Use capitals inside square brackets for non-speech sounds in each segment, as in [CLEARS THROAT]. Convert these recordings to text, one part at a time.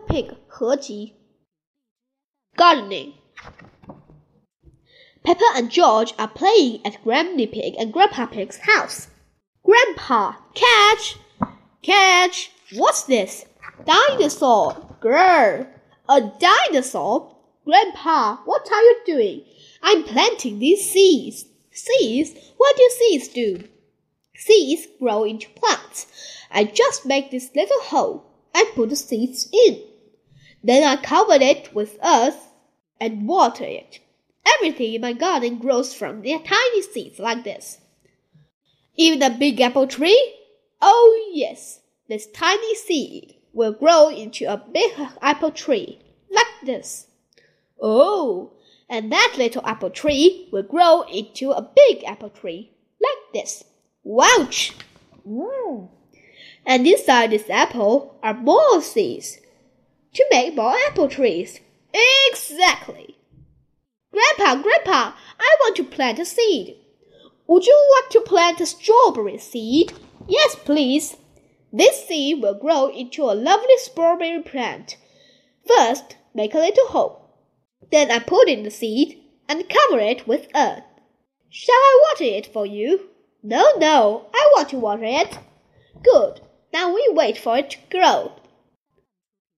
Pig 合集 Gardening Peppa and George are playing at Granny Pig and Grandpa Pig's house. Grandpa, catch! Catch! What's this? Dinosaur! Grr! A dinosaur? Grandpa, what are you doing? I'm planting these seeds. Seeds? What do seeds do? Seeds grow into plants. I just make this little hole. I put the seeds in. Then I cover it with earth and water it. Everything in my garden grows from the tiny seeds like this. Even a big apple tree? Oh, yes. This tiny seed will grow into a big apple tree, like this. Oh, and that little apple tree will grow into a big apple tree, like this. Wouch! Mm. And inside this apple are more seeds to make more apple trees. Exactly. Grandpa, Grandpa, I want to plant a seed. Would you like to plant a strawberry seed? Yes, please. This seed will grow into a lovely strawberry plant. First, make a little hole. Then I put in the seed and cover it with earth. Shall I water it for you? No, no, I want to water it. Good. Now we wait for it to grow.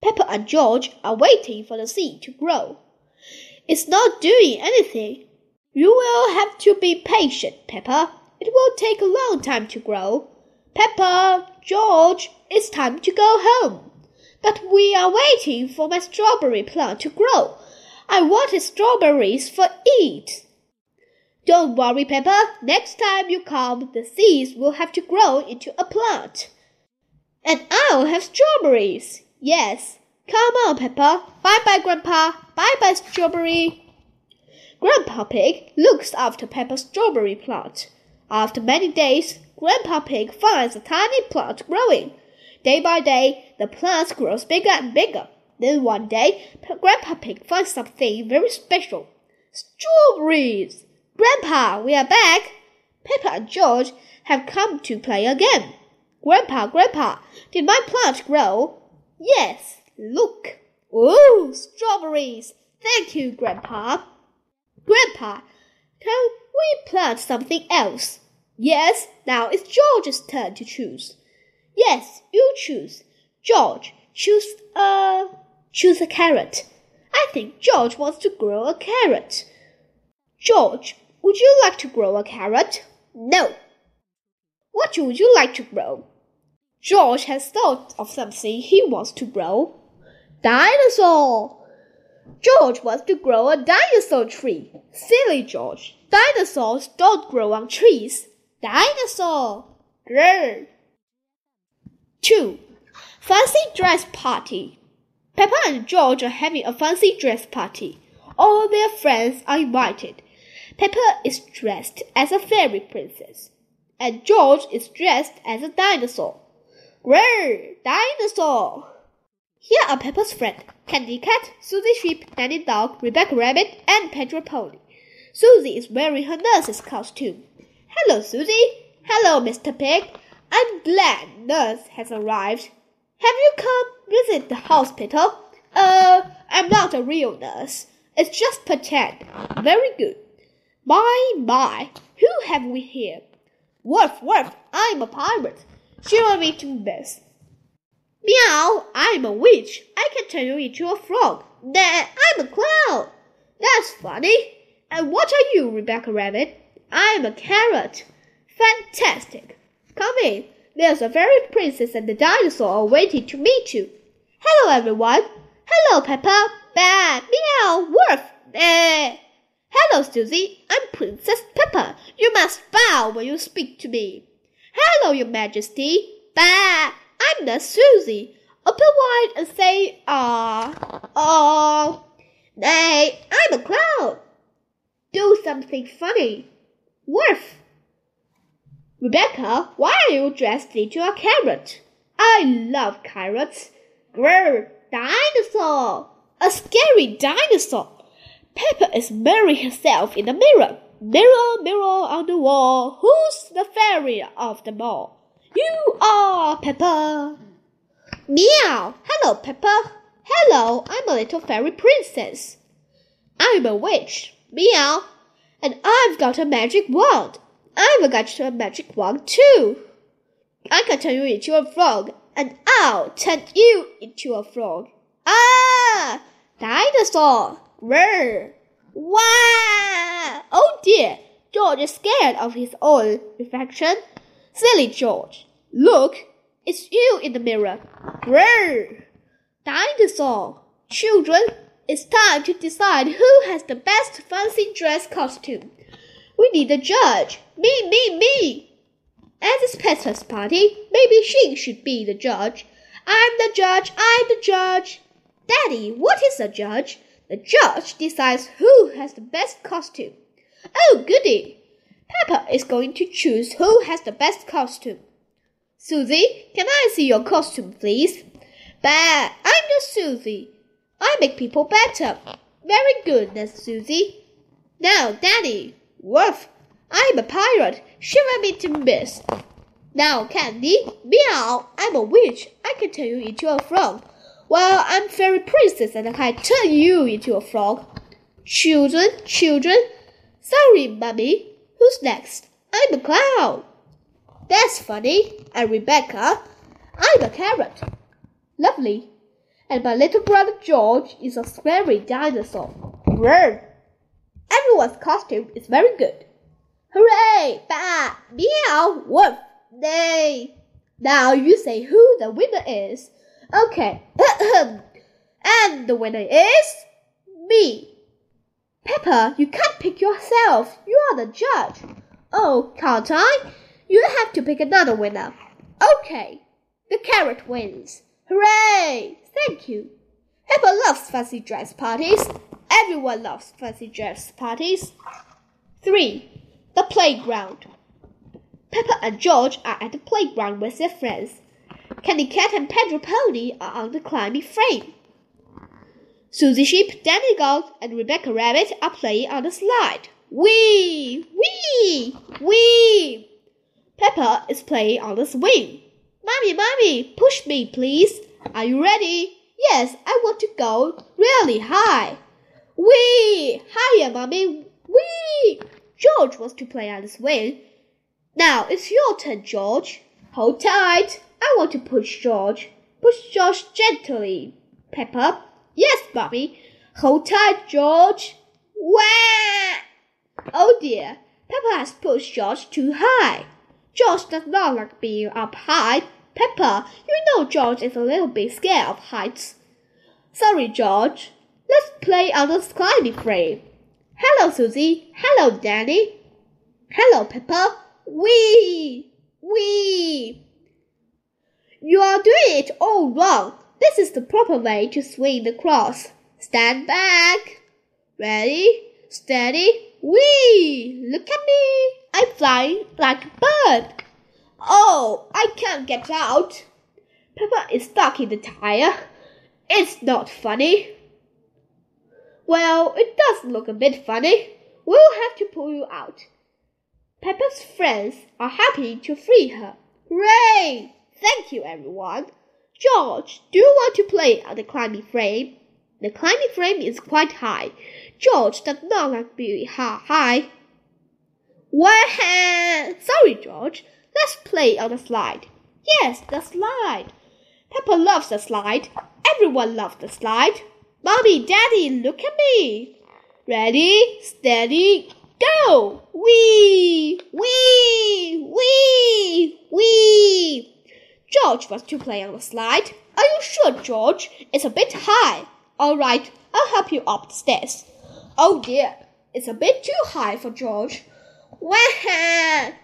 Peppa and George are waiting for the seed to grow. It's not doing anything. You will have to be patient, Peppa. It will take a long time to grow. Peppa, George, it's time to go home. But we are waiting for my strawberry plant to grow. I wanted strawberries for eat. Don't worry, Peppa. Next time you come, the seeds will have to grow into a plant. And I'll have strawberries. Yes. Come on, Peppa. Bye bye, Grandpa. Bye bye, strawberry. Grandpa Pig looks after Peppa's strawberry plant. After many days, Grandpa Pig finds a tiny plant growing. Day by day, the plant grows bigger and bigger. Then one day, Grandpa Pig finds something very special. Strawberries! Grandpa, we are back! Peppa and George have come to play again. Grandpa, Grandpa, did my plant grow? Yes, look. Ooh, strawberries! Thank you, Grandpa. Grandpa, can we plant something else? Yes, now it's George's turn to choose. Yes, you choose. George, choose a choose a carrot. I think George wants to grow a carrot. George, would you like to grow a carrot? No. What would you like to grow? George has thought of something he wants to grow. Dinosaur. George wants to grow a dinosaur tree. Silly George. Dinosaurs don't grow on trees. Dinosaur. Grr. 2. Fancy dress party. Peppa and George are having a fancy dress party. All their friends are invited. Peppa is dressed as a fairy princess, and George is dressed as a dinosaur. Grr! Dinosaur! Here are Peppa's friends Candy Cat, Susie Sheep, Danny Dog, Rebecca Rabbit, and Pedro Pony. Susie is wearing her nurse's costume. Hello, Susie. Hello, Mr. Pig. I'm glad Nurse has arrived. Have you come visit the hospital? Uh, I'm not a real nurse. It's just pretend. Very good. My, my, who have we here? Worf, Worf, I'm a pirate. Shiver me timbers. Meow, I'm a witch. I can turn you into a frog. Nah, I'm a clown. That's funny. And what are you, Rebecca Rabbit? I'm a carrot. Fantastic. Come in. There's a fairy princess and a dinosaur waiting to meet you. Hello, everyone. Hello, Peppa. Meow, Worf. Bah. Hello, Susie. I'm Princess Peppa. You must bow when you speak to me. Hello, Your Majesty. Bah. I'm the Susie. Open wide and say ah. Ah. Nay, I'm a clown. Do something funny. Worf. Rebecca, why are you dressed into a carrot? I love carrots. Grr, dinosaur! A scary dinosaur! Peppa is mirroring herself in the mirror. Mirror, mirror on the wall, who's the fairy of them all? You are Peppa. Meow! Hello, Peppa. Hello, I'm a little fairy princess. I'm a witch. Meow. And I've got a magic wand. I've got a magic wand too. I can turn you into a frog, and I'll turn you into a frog. Ah! Dinosaur! Rrr! Wah! Dear! George is scared of his own reflection. Silly George! Look! It's you in the mirror. Rrr! Dinosaur! Children, it's time to decide who has the best fancy dress costume. We need a judge. Me, me, me! At this Peppa's party, maybe she should be the judge. I'm the judge, I'm the judge. Daddy, what is a judge? The judge decides who has the best costume. Oh, goody! Peppa is going to choose who has the best costume. Susie, can I see your costume, please? Bah, I'm just Susie. I make people better. Very good, Miss Susie. Now, Danny, woof, I'm a pirate. Shiver me to miss. Now, Candy, meow, I'm a witch. I can turn you into a frog. Well, I'm fairy princess and I can turn you into a frog. Children, children. Sorry, Mummy. Who's next? I'm a clown. That's funny. And Rebecca, I'm a carrot. Lovely. And my little brother George is a scary dinosaur. Brr. Everyone's costume is very good. Hooray! Bah! Meow! Woof! Nay! Now you say who the winner is. Okay. [CLEARS THROAT] and the winner is me. Peppa, you can't pick yourself. You are the judge. Oh, can't I? You have to pick another winner. Okay. The carrot wins. Hooray! Thank you. Peppa loves fancy dress parties. Everyone loves fancy dress parties. 3. The playground. Peppa and George are at the playground with their friends. Candy Cat and Pedro Pony are on the climbing frame. Susie Sheep, Danny Goat, and Rebecca Rabbit are playing on the slide. Wee! Wee! Wee! Peppa is playing on the swing. Mommy, Mommy, push me, please. Are you ready? Yes, I want to go really high. Wee! Higher, Mommy. Wee! George wants to play on the swing. Now it's your turn, George. Hold tight. I want to push George. Push George gently. Peppa. Yes, Bobby. Hold tight, George. Wah! Oh dear. Peppa has pushed George too high. George does not like being up high. Peppa, you know George is a little bit scared of heights. Sorry, George. Let's play on the climbing frame. Hello, Susie. Hello, Danny. Hello, Peppa. Wee! Wee! You are doing it all wrong. This is the proper way to swing the cross. Stand back. Ready? Steady. Wee! Look at me. I'm flying like a bird. Oh, I can't get out. Peppa is stuck in the tire. It's not funny. Well, it does look a bit funny. We'll have to pull you out. Peppa's friends are happy to free her. Hooray! Thank you, everyone. George, do you want to play on the climbing frame? The climbing frame is quite high. George does not like being high. Well, [LAUGHS] sorry, George. Let's play on the slide. Yes, the slide. Peppa loves the slide. Everyone loves the slide. Mommy, Daddy, look at me. Ready, steady, go! Wee! Wee! Wee! Wee! George wants to play on the slide. Are you sure, George? It's a bit high. All right, I'll help you up the stairs. Oh dear, it's a bit too high for George. Wah!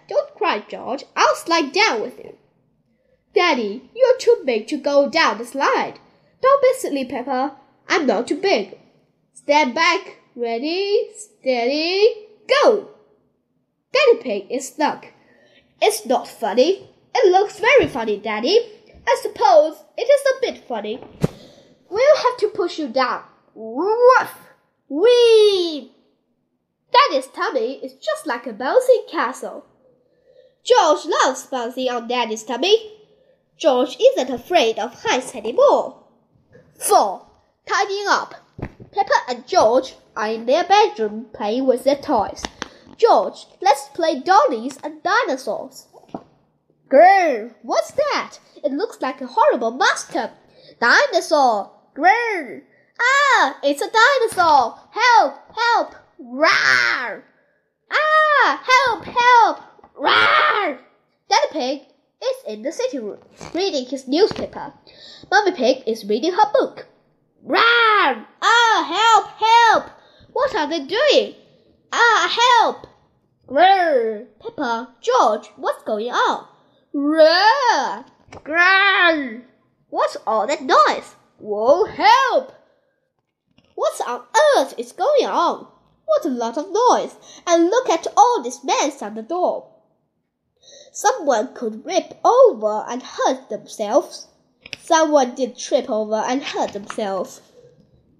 Don't cry, George. I'll slide down with you. Daddy, you're too big to go down the slide. Don't be silly, Peppa. I'm not too big. Stand back. Ready, steady, go! Daddy Pig is stuck. It's not funny. It looks very funny, Daddy. I suppose it is a bit funny. We'll have to push you down. Woof! Wee! Daddy's tummy is just like a bouncing castle. George loves bouncing on Daddy's tummy. George isn't afraid of heights anymore. 4. tidying up. Peppa and George are in their bedroom playing with their toys. George, let's play dollies and dinosaurs. Grr, what's that? It looks like a horrible monster. Dinosaur. Grr. Ah, it's a dinosaur. Help, help. Rawr. Ah, help, help. Rawr. Daddy Pig is in the sitting room reading his newspaper. Mummy Pig is reading her book. Rawr. Ah, help, help. What are they doing? Ah, help. Grr. Peppa, George, what's going on? Roar! Grrr! What's all that noise? Whoa, help! What on earth is going on? What a lot of noise! And look at all these men at the door. Someone could rip over and hurt themselves. Someone did trip over and hurt themselves.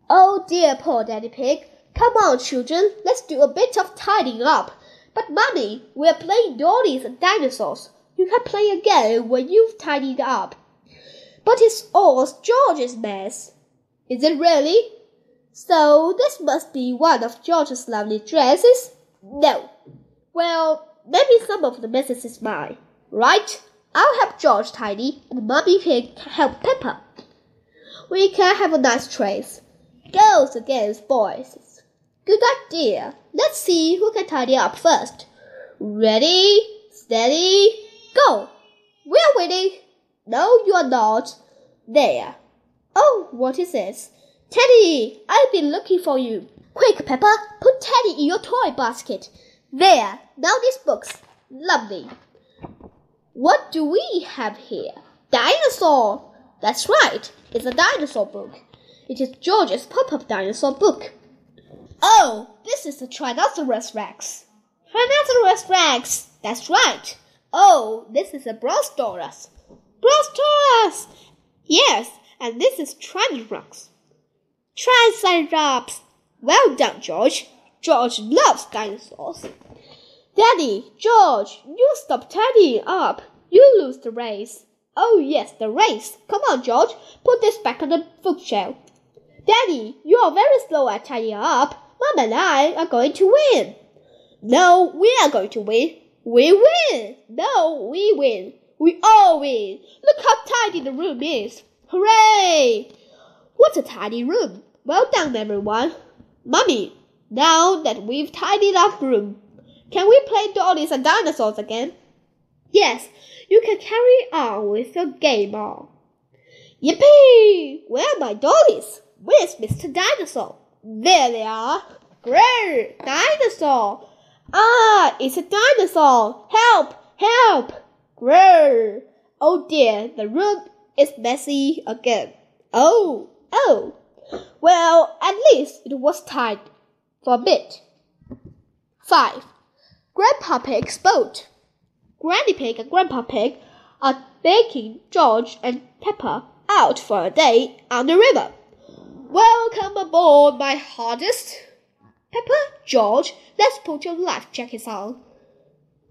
Oh dear, poor Daddy Pig. Come on, children, let's do a bit of tidying up. But, Mummy, we're playing dollies and dinosaurs. You can play again when you've tidied up. But it's all George's mess. Is it really? So this must be one of George's lovely dresses? No. Well, maybe some of the messes is mine. Right? I'll help George tidy, and Mummy can help Peppa. We can have a nice race. Girls against boys. Good idea. Let's see who can tidy up first. Ready, steady, Go! We're winning! No, you're not. There. Oh, what is this? Teddy! I've been looking for you. Quick, Peppa, put Teddy in your toy basket. There. Now these books. Lovely. What do we have here? Dinosaur! That's right. It's a dinosaur book. It is George's pop-up dinosaur book. Oh, this is the Tyrannosaurus Rex. Tyrannosaurus Rex. That's right. Oh, this is a Brontosaurus. Brontosaurus! Yes, and this is Triceratops. Triceratops. Well done, George. George loves dinosaurs. Daddy, George, you stop tidying up. You lose the race. Oh, yes, the race. Come on, George. Put this back on the bookshelf. Daddy, you are very slow at tidying up. Mom and I are going to win. No, we are going to win. We win! No, we win! We all win! Look how tidy the room is! Hooray! What a tidy room! Well done, everyone! Mummy, now that we've tidied up the room, can we play dollies and dinosaurs again? Yes, you can carry on with your game on. Yippee! Where are my dollies? Where's Mr. Dinosaur? There they are. Great! Dinosaur! Ah, it's a dinosaur! Help! Help! Grrr! Oh dear, the room is messy again. Oh, oh. Well, at least it was tied for a bit. 5. Grandpa Pig's boat. Granny Pig and Grandpa Pig are taking George and Peppa out for a day on the river. Welcome aboard, my hardest. Peppa, George, let's put your life jackets on.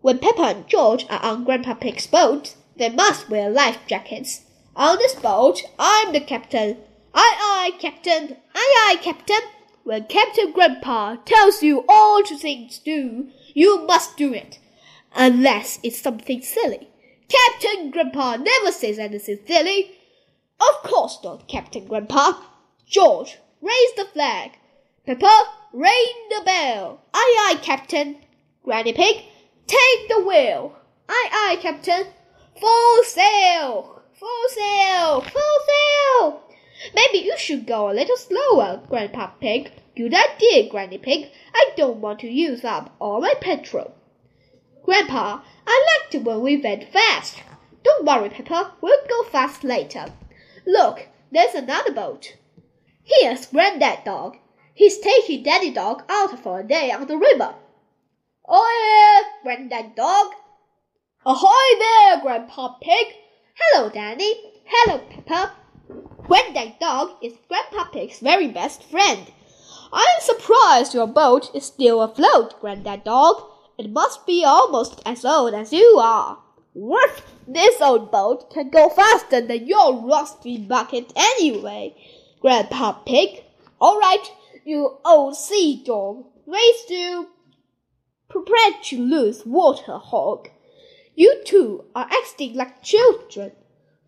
When Peppa and George are on Grandpa Pig's boat, they must wear life jackets. On this boat, I'm the captain. Aye, aye, captain. Aye, aye, captain. When Captain Grandpa tells you all to things do, you must do it. Unless it's something silly. Captain Grandpa never says anything silly. Of course not, Captain Grandpa. George, raise the flag. Peppa, ring the bell. Aye, aye, Captain. Granny Pig, take the wheel. Aye, aye, Captain. Full sail. Full sail. Full sail. Maybe you should go a little slower, Grandpa Pig. Good idea, Granny Pig. I don't want to use up all my petrol. Grandpa, I liked it when we went fast. Don't worry, Peppa. We'll go fast later. Look, there's another boat. Here's Granddad Dog. He's taking Danny Dog out for a day on the river. Oh, yeah, Granddad Dog. Ahoy there, Grandpa Pig. Hello, Danny. Hello, Peppa. Granddad Dog is Grandpa Pig's very best friend. I'm surprised your boat is still afloat, Granddad Dog. It must be almost as old as you are. What? This old boat can go faster than your rusty bucket anyway. Grandpa Pig. All right, you old sea dog, raised to lose water hog. You two are acting like children.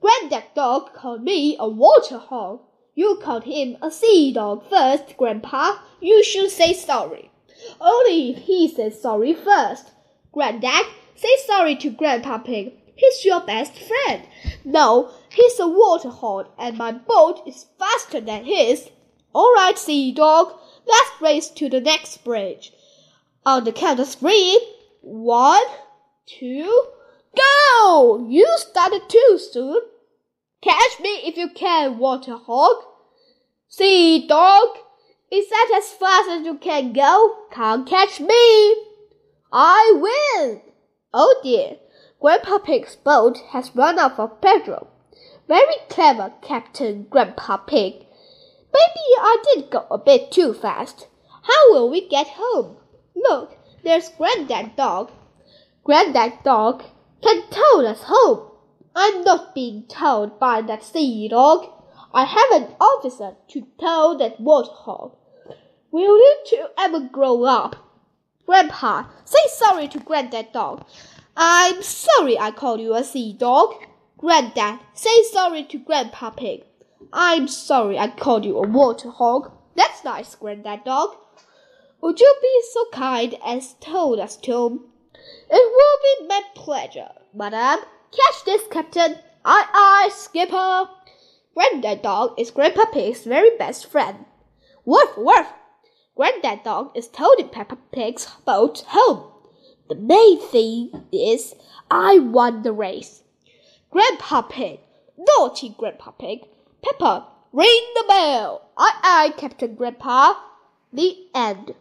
Granddad Dog called me a water hog. You called him a sea dog first, Grandpa. You should say sorry. Only if he says sorry first. Granddad, say sorry to Grandpa Pig. He's your best friend. No, he's a water hog, and my boat is faster than his. All right, sea dog, let's race to the next bridge. On the count of three, one, two, go! You started too soon. Catch me if you can, water hog. Sea dog, is that as fast as you can go? Can't catch me. I win. Oh dear, Grandpa Pig's boat has run out of petrol. Very clever, Captain Grandpa Pig. Maybe I did go a bit too fast. How will we get home? Look, there's Granddad Dog. Granddad Dog can tow us home. I'm not being towed by that sea dog. I have an officer to tow that warthog. Will you two ever grow up? Grandpa, say sorry to Granddad Dog. I'm sorry I called you a sea dog. Granddad, say sorry to Grandpa Pig. I'm sorry I called you a water hog. That's nice, Granddad Dog. Would you be so kind as told us to? It will be my pleasure, madam. Catch this, Captain. Aye, aye, Skipper. Granddad Dog is Grandpa Pig's very best friend. Woof, woof. Granddad Dog is towing Peppa Pig's boat home. The main thing is I won the race. Grandpa Pig, naughty Grandpa Pig. Peppa, ring the bell. Aye, aye, Captain Grandpa. The end.